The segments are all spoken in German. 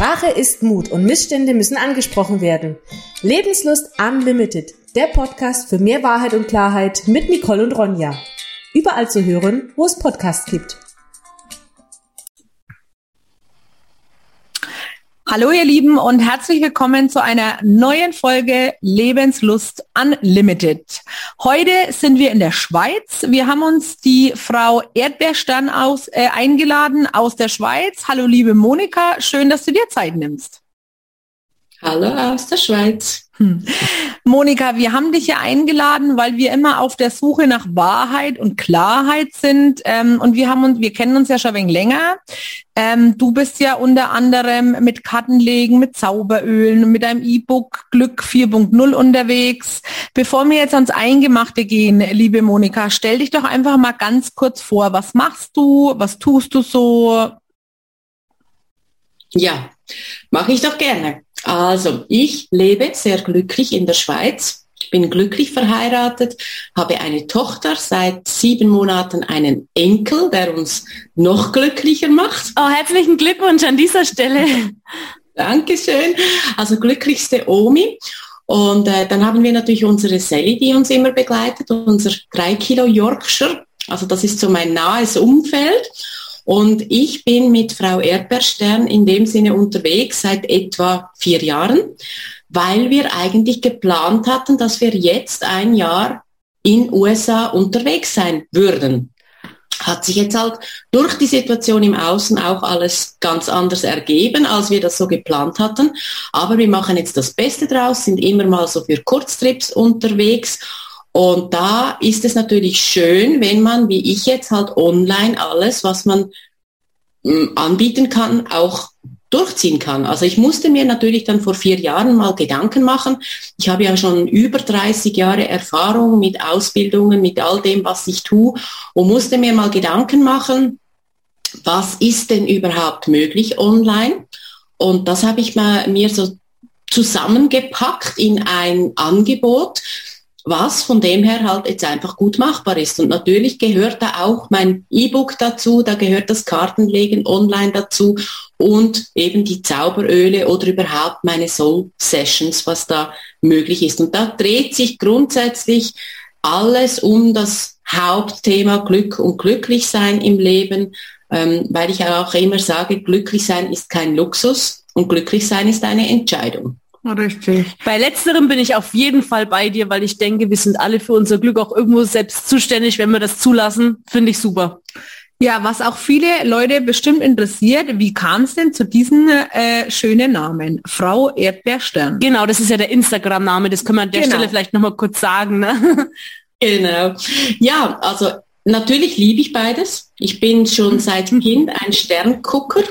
Sprache ist Mut und Missstände müssen angesprochen werden. Lebenslust Unlimited, der Podcast für mehr Wahrheit und Klarheit mit Nicole und Ronja. Überall zu hören, wo es Podcasts gibt. Hallo ihr Lieben und herzlich willkommen zu einer neuen Folge Lebenslust Unlimited. Heute sind wir in der Schweiz. Wir haben uns die Frau Erdbeerstern aus, äh, eingeladen aus der Schweiz. Hallo liebe Monika, schön, dass du dir Zeit nimmst. Hallo aus der Schweiz. Hm. Monika, wir haben dich ja eingeladen, weil wir immer auf der Suche nach Wahrheit und Klarheit sind. Ähm, und wir haben uns, wir kennen uns ja schon ein wenig länger. Ähm, du bist ja unter anderem mit Kartenlegen, mit Zauberölen, mit einem E-Book Glück 4.0 unterwegs. Bevor wir jetzt ans Eingemachte gehen, liebe Monika, stell dich doch einfach mal ganz kurz vor. Was machst du? Was tust du so? Ja, mache ich doch gerne. Also, ich lebe sehr glücklich in der Schweiz. Ich bin glücklich verheiratet, habe eine Tochter, seit sieben Monaten einen Enkel, der uns noch glücklicher macht. Oh, herzlichen Glückwunsch an dieser Stelle. Dankeschön. Also glücklichste Omi. Und äh, dann haben wir natürlich unsere Sally, die uns immer begleitet, unser drei Kilo Yorkshire. Also das ist so mein nahes Umfeld. Und ich bin mit Frau Erdbeerstern in dem Sinne unterwegs seit etwa vier Jahren, weil wir eigentlich geplant hatten, dass wir jetzt ein Jahr in USA unterwegs sein würden. Hat sich jetzt halt durch die Situation im Außen auch alles ganz anders ergeben, als wir das so geplant hatten. Aber wir machen jetzt das Beste draus, sind immer mal so für Kurztrips unterwegs und da ist es natürlich schön, wenn man, wie ich jetzt halt online alles, was man mm, anbieten kann, auch durchziehen kann. Also ich musste mir natürlich dann vor vier Jahren mal Gedanken machen. Ich habe ja schon über 30 Jahre Erfahrung mit Ausbildungen, mit all dem, was ich tue und musste mir mal Gedanken machen, was ist denn überhaupt möglich online? Und das habe ich mal, mir so zusammengepackt in ein Angebot, was von dem her halt jetzt einfach gut machbar ist. Und natürlich gehört da auch mein E-Book dazu, da gehört das Kartenlegen online dazu und eben die Zauberöle oder überhaupt meine Soul Sessions, was da möglich ist. Und da dreht sich grundsätzlich alles um das Hauptthema Glück und Glücklichsein im Leben, ähm, weil ich auch immer sage, glücklich sein ist kein Luxus und glücklich sein ist eine Entscheidung. Richtig. Bei letzterem bin ich auf jeden Fall bei dir, weil ich denke, wir sind alle für unser Glück auch irgendwo selbst zuständig, wenn wir das zulassen. Finde ich super. Ja, was auch viele Leute bestimmt interessiert, wie kam es denn zu diesem äh, schönen Namen? Frau Erdbeerstern. Genau, das ist ja der Instagram-Name, das können wir an der genau. Stelle vielleicht nochmal kurz sagen. Ne? Genau. Ja, also natürlich liebe ich beides. Ich bin schon seit Kind ein Sterngucker.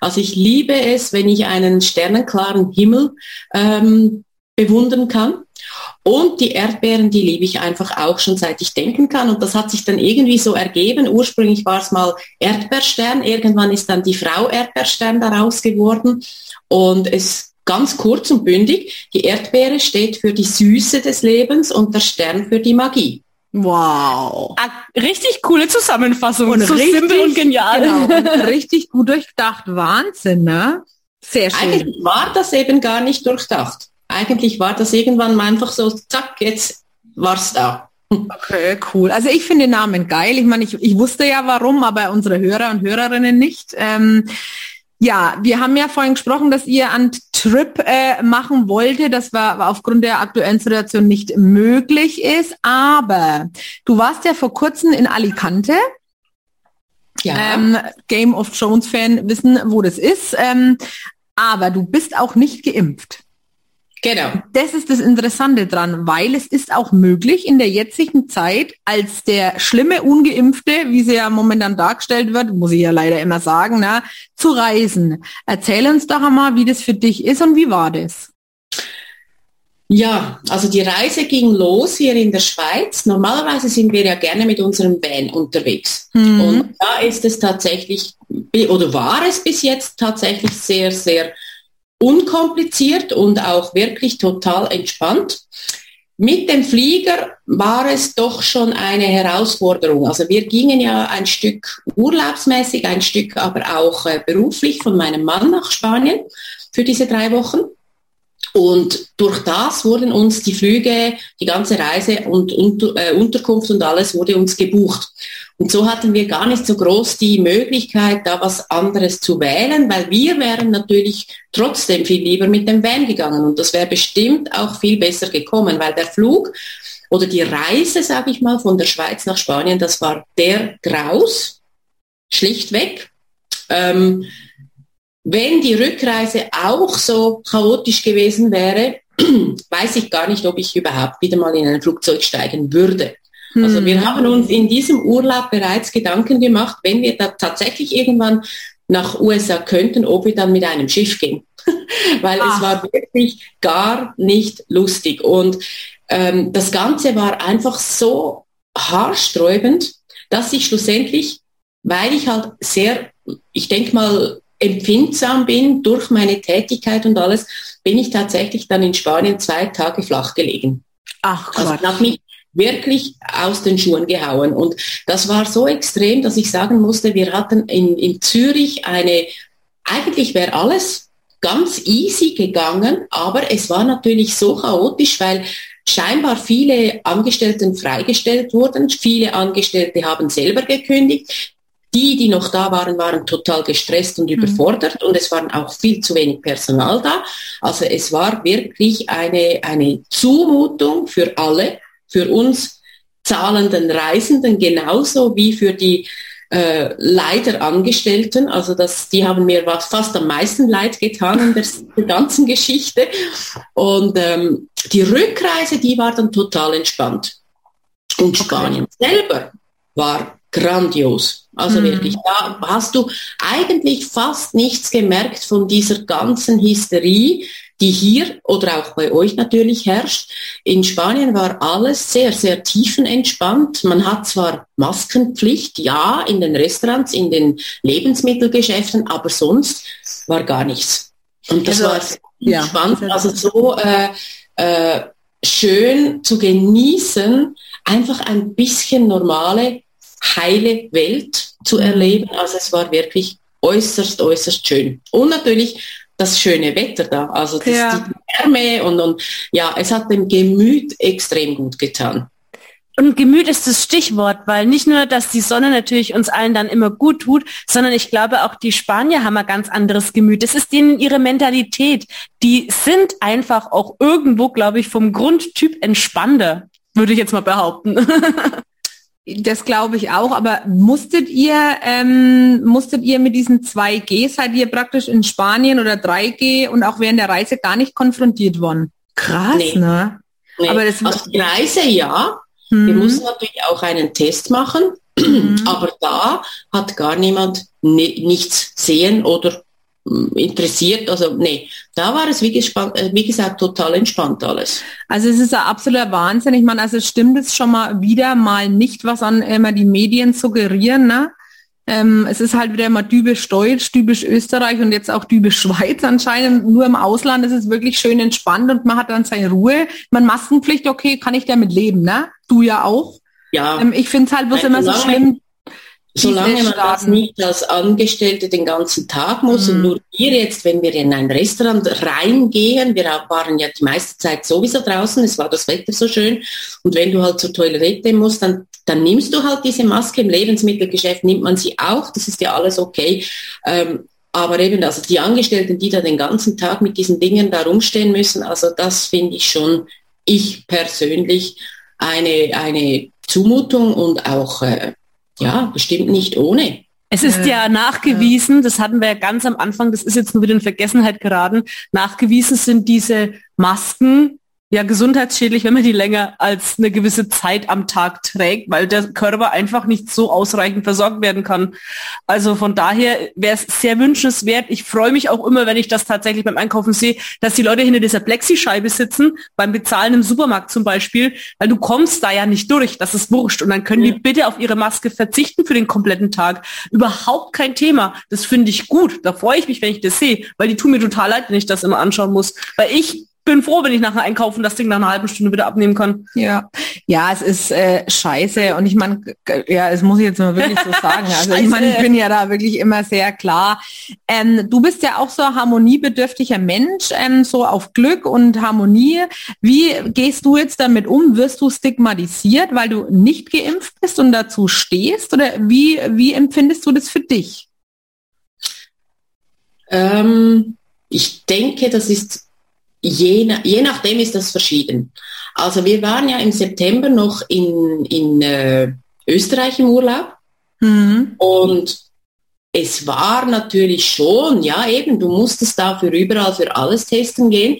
Also ich liebe es, wenn ich einen sternenklaren Himmel ähm, bewundern kann. Und die Erdbeeren, die liebe ich einfach auch schon seit ich denken kann. Und das hat sich dann irgendwie so ergeben. Ursprünglich war es mal Erdbeerstern. Irgendwann ist dann die Frau Erdbeerstern daraus geworden. Und es ganz kurz und bündig. Die Erdbeere steht für die Süße des Lebens und der Stern für die Magie. Wow. Ah, richtig coole Zusammenfassung. Und so richtig, simpel und genial. Genau. richtig gut durchdacht. Wahnsinn, ne? Sehr schön. Eigentlich war das eben gar nicht durchdacht. Eigentlich war das irgendwann mal einfach so, zack, jetzt war's da. Okay, cool. Also ich finde den Namen geil. Ich meine, ich, ich wusste ja warum, aber unsere Hörer und Hörerinnen nicht. Ähm, ja, wir haben ja vorhin gesprochen, dass ihr einen Trip äh, machen wollte. Das war aufgrund der aktuellen Situation nicht möglich ist. Aber du warst ja vor kurzem in Alicante. Ja. Ähm, Game of Thrones Fan wissen, wo das ist. Ähm, aber du bist auch nicht geimpft. Genau. Das ist das Interessante dran, weil es ist auch möglich in der jetzigen Zeit als der schlimme Ungeimpfte, wie sie ja momentan dargestellt wird, muss ich ja leider immer sagen, na, zu reisen. Erzähl uns doch einmal, wie das für dich ist und wie war das? Ja, also die Reise ging los hier in der Schweiz. Normalerweise sind wir ja gerne mit unserem Van unterwegs. Mhm. Und da ist es tatsächlich, oder war es bis jetzt tatsächlich sehr, sehr unkompliziert und auch wirklich total entspannt. mit dem Flieger war es doch schon eine Herausforderung. Also wir gingen ja ein Stück urlaubsmäßig, ein Stück aber auch äh, beruflich von meinem Mann nach Spanien für diese drei Wochen. Und durch das wurden uns die Flüge, die ganze Reise und Unter, äh, Unterkunft und alles wurde uns gebucht. Und so hatten wir gar nicht so groß die Möglichkeit, da was anderes zu wählen, weil wir wären natürlich trotzdem viel lieber mit dem Van gegangen. Und das wäre bestimmt auch viel besser gekommen, weil der Flug oder die Reise, sage ich mal, von der Schweiz nach Spanien, das war der Graus, schlichtweg. Ähm, wenn die Rückreise auch so chaotisch gewesen wäre, weiß ich gar nicht, ob ich überhaupt wieder mal in ein Flugzeug steigen würde. Also wir hm. haben uns in diesem Urlaub bereits Gedanken gemacht, wenn wir da tatsächlich irgendwann nach USA könnten, ob wir dann mit einem Schiff gehen. Weil Ach. es war wirklich gar nicht lustig. Und ähm, das Ganze war einfach so haarsträubend, dass ich schlussendlich, weil ich halt sehr, ich denke mal, empfindsam bin durch meine Tätigkeit und alles, bin ich tatsächlich dann in Spanien zwei Tage flach gelegen. Ach, Gott. Also mich wirklich aus den Schuhen gehauen. Und das war so extrem, dass ich sagen musste, wir hatten in, in Zürich eine, eigentlich wäre alles ganz easy gegangen, aber es war natürlich so chaotisch, weil scheinbar viele Angestellten freigestellt wurden. Viele Angestellte haben selber gekündigt. Die, die noch da waren, waren total gestresst und mhm. überfordert und es waren auch viel zu wenig Personal da. Also es war wirklich eine, eine Zumutung für alle für uns zahlenden Reisenden genauso wie für die äh, leider Angestellten. Also das, die haben mir was, fast am meisten leid getan in der, der ganzen Geschichte. Und ähm, die Rückreise, die war dann total entspannt. Und Spanien okay. selber war grandios. Also mhm. wirklich, da hast du eigentlich fast nichts gemerkt von dieser ganzen Hysterie, die hier oder auch bei euch natürlich herrscht. In Spanien war alles sehr, sehr tiefenentspannt. Man hat zwar Maskenpflicht, ja, in den Restaurants, in den Lebensmittelgeschäften, aber sonst war gar nichts. Und das also, war ja, spannend, also so äh, äh, schön zu genießen, einfach ein bisschen normale, heile Welt zu erleben. Also es war wirklich äußerst, äußerst schön. Und natürlich das schöne Wetter da, also das, ja. die Wärme und, und ja, es hat dem Gemüt extrem gut getan. Und Gemüt ist das Stichwort, weil nicht nur, dass die Sonne natürlich uns allen dann immer gut tut, sondern ich glaube auch die Spanier haben ein ganz anderes Gemüt. Das ist denen ihre Mentalität. Die sind einfach auch irgendwo, glaube ich, vom Grundtyp entspannter, würde ich jetzt mal behaupten. Das glaube ich auch, aber musstet ihr, ähm, musstet ihr mit diesen 2G, seid ihr praktisch in Spanien oder 3G und auch während der Reise gar nicht konfrontiert worden? Krass, nee. ne? Nee. Aber das also die Reise ja. Mhm. Wir mussten natürlich auch einen Test machen, mhm. aber da hat gar niemand nichts sehen oder interessiert. Also nee, da war es wie, äh, wie gesagt total entspannt alles. Also es ist ein absoluter Wahnsinn. Ich meine, also stimmt es schon mal wieder mal nicht, was an immer die Medien suggerieren, ne? Ähm, es ist halt wieder mal typisch Deutsch, typisch Österreich und jetzt auch typisch Schweiz anscheinend. Nur im Ausland ist es wirklich schön entspannt und man hat dann seine Ruhe. Man Maskenpflicht, okay, kann ich damit leben, ne? Du ja auch. Ja. Ähm, ich finde es halt bloß immer so schlimm, Solange man das nicht als Angestellte den ganzen Tag muss mhm. und nur wir jetzt, wenn wir in ein Restaurant reingehen, wir waren ja die meiste Zeit sowieso draußen, es war das Wetter so schön und wenn du halt zur Toilette musst, dann, dann nimmst du halt diese Maske. Im Lebensmittelgeschäft nimmt man sie auch, das ist ja alles okay. Ähm, aber eben, also die Angestellten, die da den ganzen Tag mit diesen Dingen da rumstehen müssen, also das finde ich schon, ich persönlich, eine, eine Zumutung und auch äh, ja, bestimmt nicht ohne. Es ist ja nachgewiesen, das hatten wir ja ganz am Anfang, das ist jetzt nur wieder in Vergessenheit geraten, nachgewiesen sind diese Masken ja gesundheitsschädlich, wenn man die länger als eine gewisse Zeit am Tag trägt, weil der Körper einfach nicht so ausreichend versorgt werden kann. Also von daher wäre es sehr wünschenswert. Ich freue mich auch immer, wenn ich das tatsächlich beim Einkaufen sehe, dass die Leute hinter dieser Plexischeibe sitzen, beim Bezahlen im Supermarkt zum Beispiel, weil du kommst da ja nicht durch, das ist wurscht. Und dann können ja. die bitte auf ihre Maske verzichten für den kompletten Tag. Überhaupt kein Thema. Das finde ich gut. Da freue ich mich, wenn ich das sehe, weil die tun mir total leid, wenn ich das immer anschauen muss. Weil ich bin froh, wenn ich nachher einkaufen das Ding nach einer halben Stunde wieder abnehmen kann. Ja, ja, es ist äh, scheiße und ich meine, ja, es muss ich jetzt mal wirklich so sagen. Also ich meine, ich bin ja da wirklich immer sehr klar. Ähm, du bist ja auch so ein harmoniebedürftiger Mensch, ähm, so auf Glück und Harmonie. Wie gehst du jetzt damit um? Wirst du stigmatisiert, weil du nicht geimpft bist und dazu stehst? Oder wie, wie empfindest du das für dich? Ähm, ich denke, das ist je, je nachdem ist das verschieden. Also wir waren ja im September noch in, in äh, Österreich im Urlaub mhm. und es war natürlich schon, ja eben, du musstest dafür überall für alles testen gehen.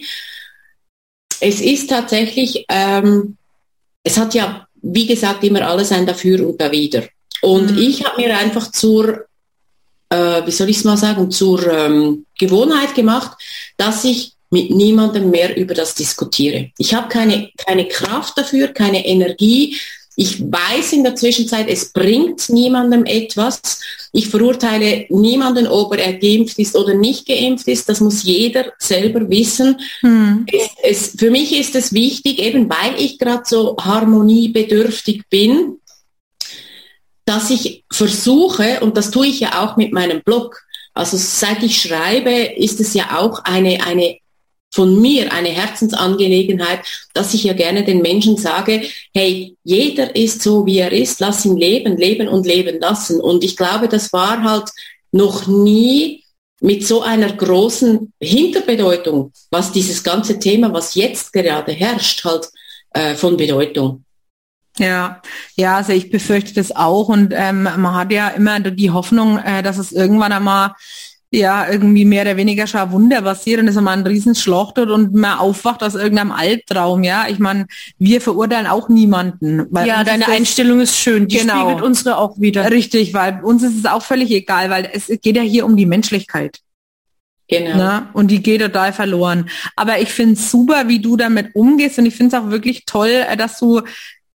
Es ist tatsächlich, ähm, es hat ja, wie gesagt, immer alles ein Dafür und Dawider. Und mhm. ich habe mir einfach zur, äh, wie soll ich es mal sagen, zur ähm, Gewohnheit gemacht, dass ich mit niemandem mehr über das diskutiere. Ich habe keine, keine Kraft dafür, keine Energie. Ich weiß in der Zwischenzeit, es bringt niemandem etwas. Ich verurteile niemanden, ob er geimpft ist oder nicht geimpft ist. Das muss jeder selber wissen. Hm. Es, es, für mich ist es wichtig, eben weil ich gerade so harmoniebedürftig bin, dass ich versuche, und das tue ich ja auch mit meinem Blog, also seit ich schreibe, ist es ja auch eine, eine von mir eine Herzensangelegenheit, dass ich ja gerne den Menschen sage, hey, jeder ist so, wie er ist, lass ihn leben, leben und leben lassen. Und ich glaube, das war halt noch nie mit so einer großen Hinterbedeutung, was dieses ganze Thema, was jetzt gerade herrscht, halt äh, von Bedeutung. Ja, ja, also ich befürchte das auch und ähm, man hat ja immer die Hoffnung, äh, dass es irgendwann einmal ja, irgendwie mehr oder weniger schon ein Wunder passiert und es einmal ein Riesenschlacht und man aufwacht aus irgendeinem Albtraum, ja. Ich meine, wir verurteilen auch niemanden. ja, deine ist, Einstellung ist schön, die genau, spiegelt unsere auch wieder. Richtig, weil uns ist es auch völlig egal, weil es geht ja hier um die Menschlichkeit. Genau. Na, und die geht total verloren. Aber ich finde es super, wie du damit umgehst und ich finde es auch wirklich toll, äh, dass du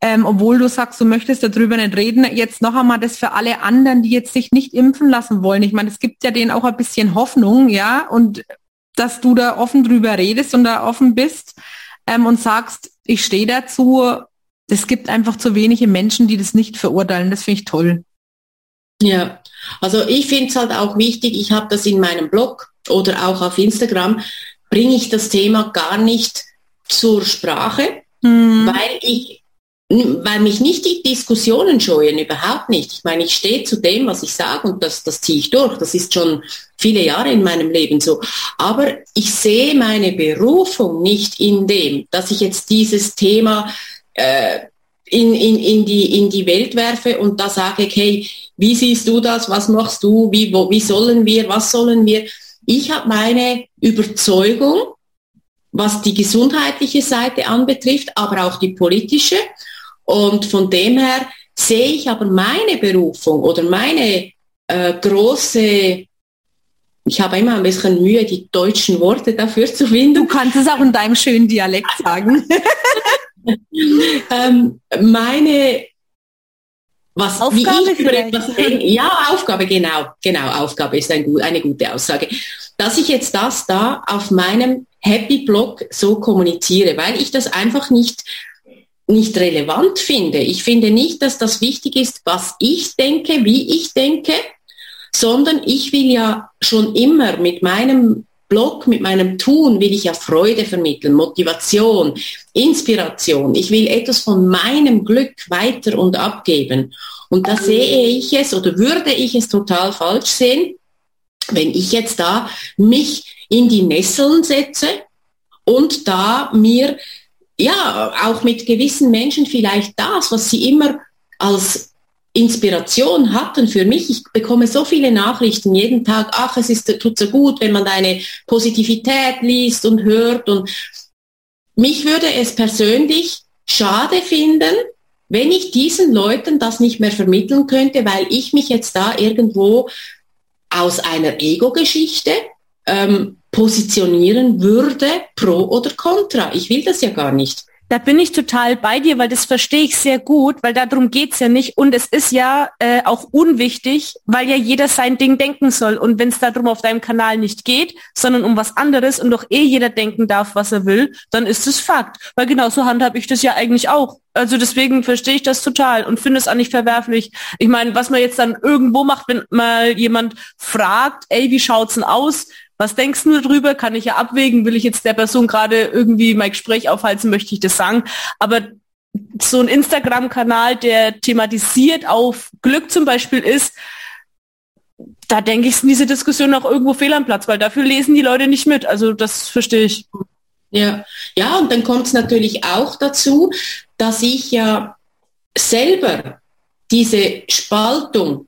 ähm, obwohl du sagst, du möchtest darüber nicht reden, jetzt noch einmal das für alle anderen, die jetzt sich nicht impfen lassen wollen. Ich meine, es gibt ja denen auch ein bisschen Hoffnung, ja, und dass du da offen drüber redest und da offen bist ähm, und sagst, ich stehe dazu. Es gibt einfach zu wenige Menschen, die das nicht verurteilen. Das finde ich toll. Ja, also ich finde es halt auch wichtig, ich habe das in meinem Blog oder auch auf Instagram, bringe ich das Thema gar nicht zur Sprache, hm. weil ich weil mich nicht die Diskussionen scheuen, überhaupt nicht. Ich meine, ich stehe zu dem, was ich sage und das, das ziehe ich durch. Das ist schon viele Jahre in meinem Leben so. Aber ich sehe meine Berufung nicht in dem, dass ich jetzt dieses Thema äh, in, in, in, die, in die Welt werfe und da sage, hey, wie siehst du das, was machst du, wie, wo, wie sollen wir, was sollen wir. Ich habe meine Überzeugung, was die gesundheitliche Seite anbetrifft, aber auch die politische. Und von dem her sehe ich aber meine Berufung oder meine äh, große, ich habe immer ein bisschen Mühe, die deutschen Worte dafür zu finden. Du kannst es auch in deinem schönen Dialekt sagen. ähm, meine was Aufgabe wie ich etwas denke, ja Aufgabe genau genau Aufgabe ist ein, eine gute Aussage dass ich jetzt das da auf meinem Happy Blog so kommuniziere weil ich das einfach nicht nicht relevant finde. Ich finde nicht, dass das wichtig ist, was ich denke, wie ich denke, sondern ich will ja schon immer mit meinem Blog, mit meinem Tun will ich ja Freude vermitteln, Motivation, Inspiration. Ich will etwas von meinem Glück weiter und abgeben. Und da sehe ich es oder würde ich es total falsch sehen, wenn ich jetzt da mich in die Nesseln setze und da mir ja, auch mit gewissen Menschen vielleicht das, was sie immer als Inspiration hatten für mich. Ich bekomme so viele Nachrichten jeden Tag, ach, es ist, tut so gut, wenn man deine Positivität liest und hört. Und mich würde es persönlich schade finden, wenn ich diesen Leuten das nicht mehr vermitteln könnte, weil ich mich jetzt da irgendwo aus einer Ego-Geschichte ähm, positionieren würde, pro oder contra. Ich will das ja gar nicht. Da bin ich total bei dir, weil das verstehe ich sehr gut, weil darum geht's ja nicht. Und es ist ja äh, auch unwichtig, weil ja jeder sein Ding denken soll. Und wenn es darum auf deinem Kanal nicht geht, sondern um was anderes und doch eh jeder denken darf, was er will, dann ist es Fakt. Weil genauso handhabe ich das ja eigentlich auch. Also deswegen verstehe ich das total und finde es auch nicht verwerflich. Ich meine, was man jetzt dann irgendwo macht, wenn mal jemand fragt, ey, wie schaut's denn aus? Was denkst du darüber? Kann ich ja abwägen. Will ich jetzt der Person gerade irgendwie mein Gespräch aufhalten, möchte ich das sagen. Aber so ein Instagram-Kanal, der thematisiert auf Glück zum Beispiel ist, da denke ich, sind diese Diskussionen auch irgendwo fehl am Platz, weil dafür lesen die Leute nicht mit. Also das verstehe ich. Ja, ja, und dann kommt es natürlich auch dazu, dass ich ja selber diese Spaltung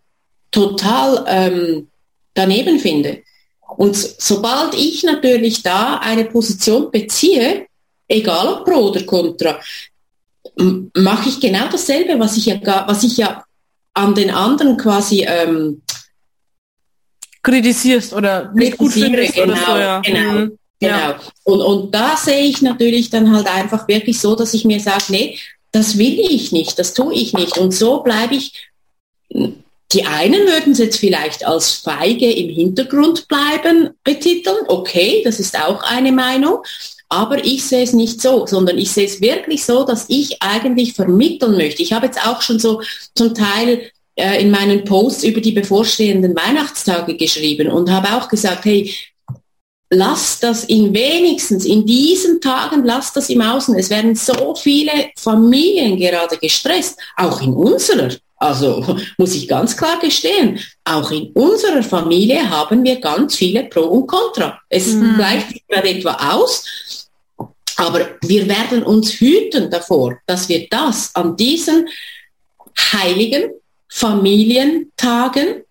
total ähm, daneben finde. Und sobald ich natürlich da eine Position beziehe, egal ob pro oder contra, mache ich genau dasselbe, was ich ja, was ich ja an den anderen quasi ähm, kritisierst oder nicht gut findest genau, so, ja. Genau. Mhm. Genau. Ja. Und, und da sehe ich natürlich dann halt einfach wirklich so, dass ich mir sage, nee, das will ich nicht, das tue ich nicht. Und so bleibe ich die einen würden es jetzt vielleicht als feige im Hintergrund bleiben betiteln. Okay, das ist auch eine Meinung. Aber ich sehe es nicht so, sondern ich sehe es wirklich so, dass ich eigentlich vermitteln möchte. Ich habe jetzt auch schon so zum Teil äh, in meinen Posts über die bevorstehenden Weihnachtstage geschrieben und habe auch gesagt, hey, lass das in wenigstens in diesen Tagen, lass das im Außen. Es werden so viele Familien gerade gestresst, auch in unserer. Also muss ich ganz klar gestehen, auch in unserer Familie haben wir ganz viele Pro und Contra. Es mhm. gleicht sich gerade etwa aus, aber wir werden uns hüten davor, dass wir das an diesen heiligen Familientagen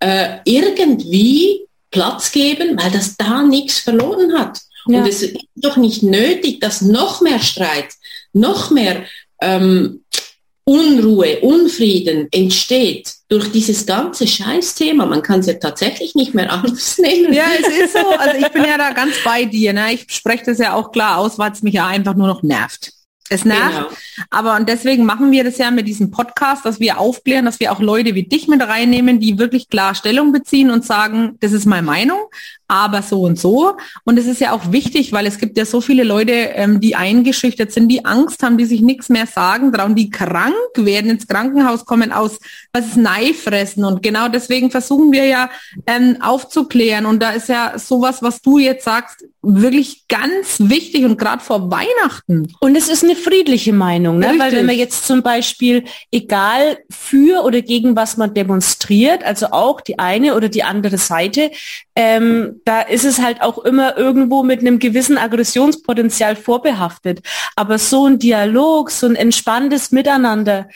äh, irgendwie Platz geben, weil das da nichts verloren hat. Ja. Und es ist doch nicht nötig, dass noch mehr Streit, noch mehr ähm, Unruhe, Unfrieden entsteht durch dieses ganze Scheißthema. Man kann es ja tatsächlich nicht mehr anders nennen. Ja, es ist so. Also ich bin ja da ganz bei dir. Ne? Ich spreche das ja auch klar aus, weil es mich ja einfach nur noch nervt. Es nervt. Genau. Aber und deswegen machen wir das ja mit diesem Podcast, dass wir aufklären, dass wir auch Leute wie dich mit reinnehmen, die wirklich klar Stellung beziehen und sagen, das ist meine Meinung, aber so und so. Und es ist ja auch wichtig, weil es gibt ja so viele Leute, ähm, die eingeschüchtert sind, die Angst haben, die sich nichts mehr sagen trauen, die krank werden, ins Krankenhaus kommen aus, was ist Neifressen. Und genau deswegen versuchen wir ja ähm, aufzuklären. Und da ist ja sowas, was du jetzt sagst, wirklich ganz wichtig und gerade vor Weihnachten. Und es ist eine friedliche Meinung, ne? weil wenn man jetzt zum Beispiel, egal für oder gegen was man demonstriert, also auch die eine oder die andere Seite, ähm, da ist es halt auch immer irgendwo mit einem gewissen Aggressionspotenzial vorbehaftet. Aber so ein Dialog, so ein entspanntes Miteinander,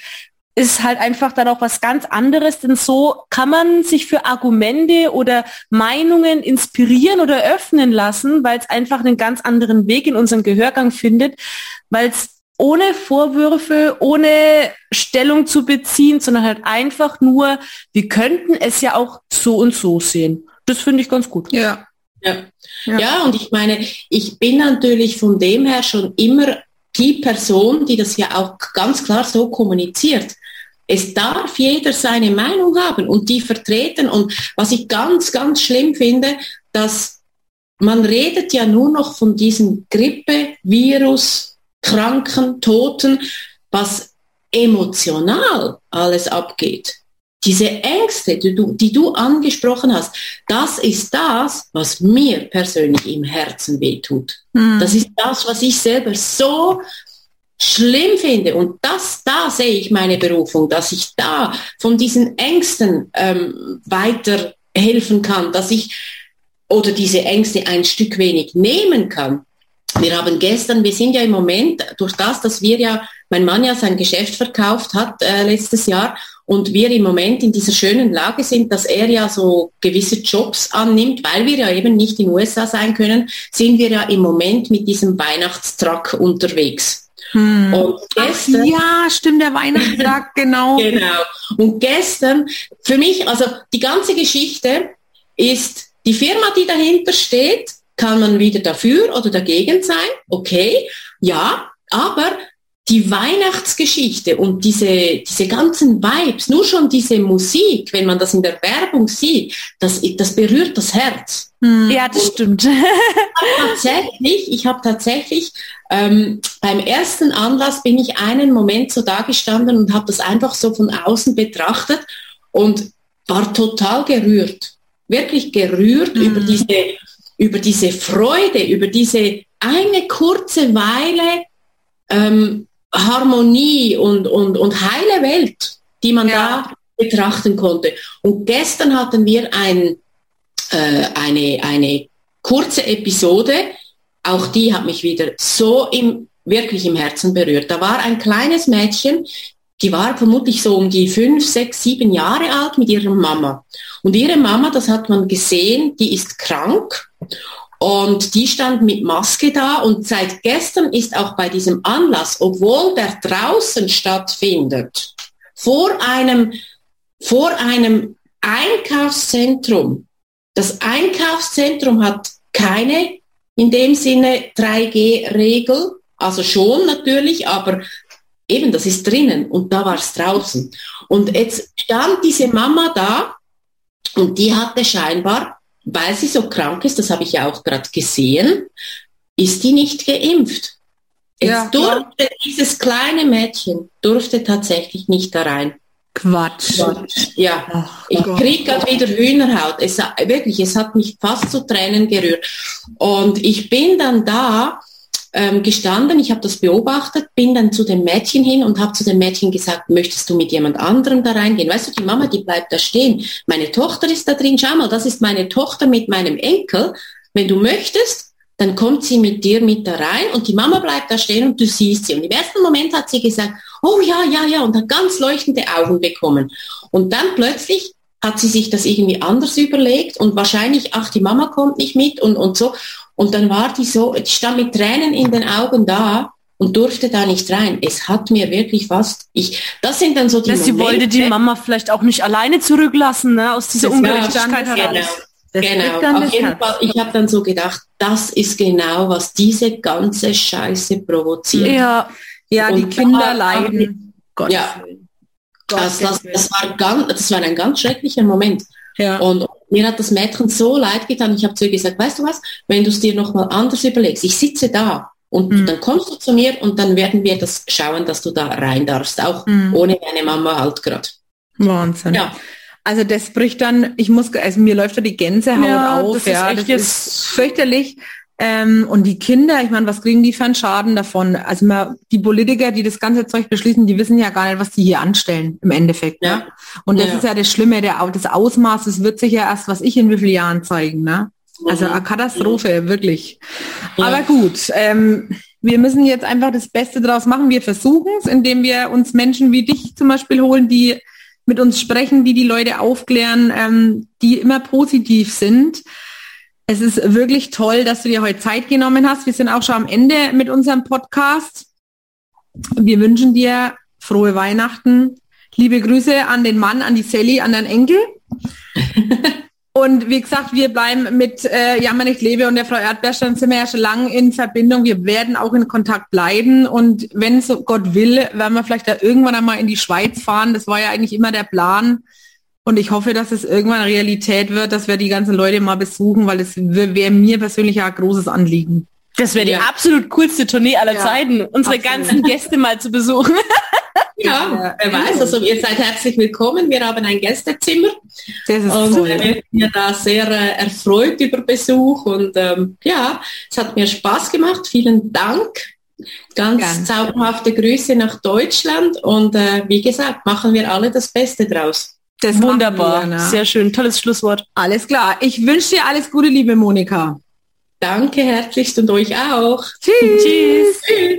ist halt einfach dann auch was ganz anderes, denn so kann man sich für Argumente oder Meinungen inspirieren oder öffnen lassen, weil es einfach einen ganz anderen Weg in unserem Gehörgang findet, weil es ohne Vorwürfe, ohne Stellung zu beziehen, sondern halt einfach nur, wir könnten es ja auch so und so sehen. Das finde ich ganz gut. Ja. ja. Ja. ja, und ich meine, ich bin natürlich von dem her schon immer die Person, die das ja auch ganz klar so kommuniziert. Es darf jeder seine Meinung haben und die vertreten. Und was ich ganz, ganz schlimm finde, dass man redet ja nur noch von diesem Grippe, Virus, Kranken, Toten, was emotional alles abgeht. Diese Ängste, die du, die du angesprochen hast, das ist das, was mir persönlich im Herzen wehtut. Mhm. Das ist das, was ich selber so schlimm finde. Und das, da sehe ich meine Berufung, dass ich da von diesen Ängsten ähm, weiter helfen kann, dass ich oder diese Ängste ein Stück wenig nehmen kann. Wir haben gestern, wir sind ja im Moment durch das, dass wir ja, mein Mann ja sein Geschäft verkauft hat äh, letztes Jahr und wir im Moment in dieser schönen Lage sind, dass er ja so gewisse Jobs annimmt, weil wir ja eben nicht in den USA sein können, sind wir ja im Moment mit diesem Weihnachtstruck unterwegs. Hm. Und gestern, Ach, ja, stimmt, der Weihnachtstag, genau. genau. Und gestern, für mich, also die ganze Geschichte ist die Firma, die dahinter steht, kann man wieder dafür oder dagegen sein. Okay, ja, aber die Weihnachtsgeschichte und diese, diese ganzen Vibes, nur schon diese Musik, wenn man das in der Werbung sieht, das, das berührt das Herz. Hm. Ja, das und stimmt. tatsächlich, ich habe tatsächlich ähm, beim ersten Anlass bin ich einen Moment so dagestanden und habe das einfach so von außen betrachtet und war total gerührt, wirklich gerührt mhm. über diese über diese Freude, über diese eine kurze Weile ähm, Harmonie und, und, und heile Welt, die man ja. da betrachten konnte. Und gestern hatten wir ein, äh, eine, eine kurze Episode, auch die hat mich wieder so im, wirklich im Herzen berührt. Da war ein kleines Mädchen, die war vermutlich so um die fünf, sechs, sieben Jahre alt mit ihrer Mama. Und ihre Mama, das hat man gesehen, die ist krank und die stand mit Maske da und seit gestern ist auch bei diesem Anlass, obwohl der draußen stattfindet, vor einem, vor einem Einkaufszentrum. Das Einkaufszentrum hat keine in dem Sinne 3G-Regel, also schon natürlich, aber eben das ist drinnen und da war es draußen. Und jetzt stand diese Mama da und die hatte scheinbar weil sie so krank ist, das habe ich ja auch gerade gesehen, ist die nicht geimpft. Jetzt ja, durfte klar. dieses kleine Mädchen durfte tatsächlich nicht da rein. Quatsch. Quatsch. Ja, Ach, ich kriege gerade wieder Hühnerhaut. Es, wirklich, es hat mich fast zu Tränen gerührt. Und ich bin dann da ähm, gestanden, ich habe das beobachtet, bin dann zu dem Mädchen hin und habe zu dem Mädchen gesagt, möchtest du mit jemand anderem da reingehen? Weißt du, die Mama, die bleibt da stehen. Meine Tochter ist da drin, schau mal, das ist meine Tochter mit meinem Enkel. Wenn du möchtest, dann kommt sie mit dir mit da rein und die Mama bleibt da stehen und du siehst sie. Und im ersten Moment hat sie gesagt, oh ja, ja, ja, und hat ganz leuchtende Augen bekommen. Und dann plötzlich hat sie sich das irgendwie anders überlegt und wahrscheinlich, ach, die Mama kommt nicht mit und, und so. Und dann war die so, die stand mit Tränen in den Augen da und durfte da nicht rein. Es hat mir wirklich fast, ich, das sind dann so die Dass Sie wollte die Mama vielleicht auch nicht alleine zurücklassen, ne, aus dieser Ungerechtigkeit heraus. Genau, genau. auf jeden Fall, ich habe dann so gedacht, das ist genau, was diese ganze Scheiße provoziert. Ja, ja, die Kinder leiden. Gott ja, Gott das, das, das, war ganz, das war ein ganz schrecklicher Moment. Ja. Und mir hat das Mädchen so leid getan. Ich habe zu ihr gesagt, weißt du was, wenn du es dir nochmal anders überlegst, ich sitze da und mhm. dann kommst du zu mir und dann werden wir das schauen, dass du da rein darfst, auch mhm. ohne deine Mama halt gerade. Wahnsinn. Ja. Also das bricht dann, ich muss, also mir läuft da die Gänsehaut ja, auf, das ja, ist das ist fürchterlich. Ähm, und die Kinder, ich meine, was kriegen die für einen Schaden davon? Also mal, die Politiker, die das ganze Zeug beschließen, die wissen ja gar nicht, was die hier anstellen im Endeffekt. Ne? Ja. Ne? Und das ja. ist ja das Schlimme, der, das Ausmaß, das wird sich ja erst, was ich in wie vielen Jahren zeigen. Ne? Also mhm. eine Katastrophe, wirklich. Ja. Aber gut, ähm, wir müssen jetzt einfach das Beste draus machen. Wir versuchen es, indem wir uns Menschen wie dich zum Beispiel holen, die mit uns sprechen, die die Leute aufklären, ähm, die immer positiv sind. Es ist wirklich toll, dass du dir heute Zeit genommen hast. Wir sind auch schon am Ende mit unserem Podcast. Wir wünschen dir frohe Weihnachten. Liebe Grüße an den Mann, an die Sally, an deinen Enkel. Und wie gesagt, wir bleiben mit äh, Jammer nicht lebe und der Frau Erdbeerstein sind wir ja schon lange in Verbindung. Wir werden auch in Kontakt bleiben. Und wenn so Gott will, werden wir vielleicht da irgendwann einmal in die Schweiz fahren. Das war ja eigentlich immer der Plan. Und ich hoffe, dass es irgendwann Realität wird, dass wir die ganzen Leute mal besuchen, weil es wäre mir persönlich ein großes Anliegen. Das wäre die ja. absolut coolste Tournee aller ja, Zeiten, unsere absolut. ganzen Gäste mal zu besuchen. Ja, wer weiß, also ihr seid herzlich willkommen. Wir haben ein Gästezimmer. Das ist und toll. wir sind da sehr äh, erfreut über Besuch und ähm, ja, es hat mir Spaß gemacht. Vielen Dank. Ganz Gern. zauberhafte Grüße nach Deutschland und äh, wie gesagt, machen wir alle das Beste draus. Das Wunderbar. Wir, Sehr schön. Tolles Schlusswort. Alles klar. Ich wünsche dir alles Gute, liebe Monika. Danke herzlichst und euch auch. Tschüss. Tschüss. Tschüss.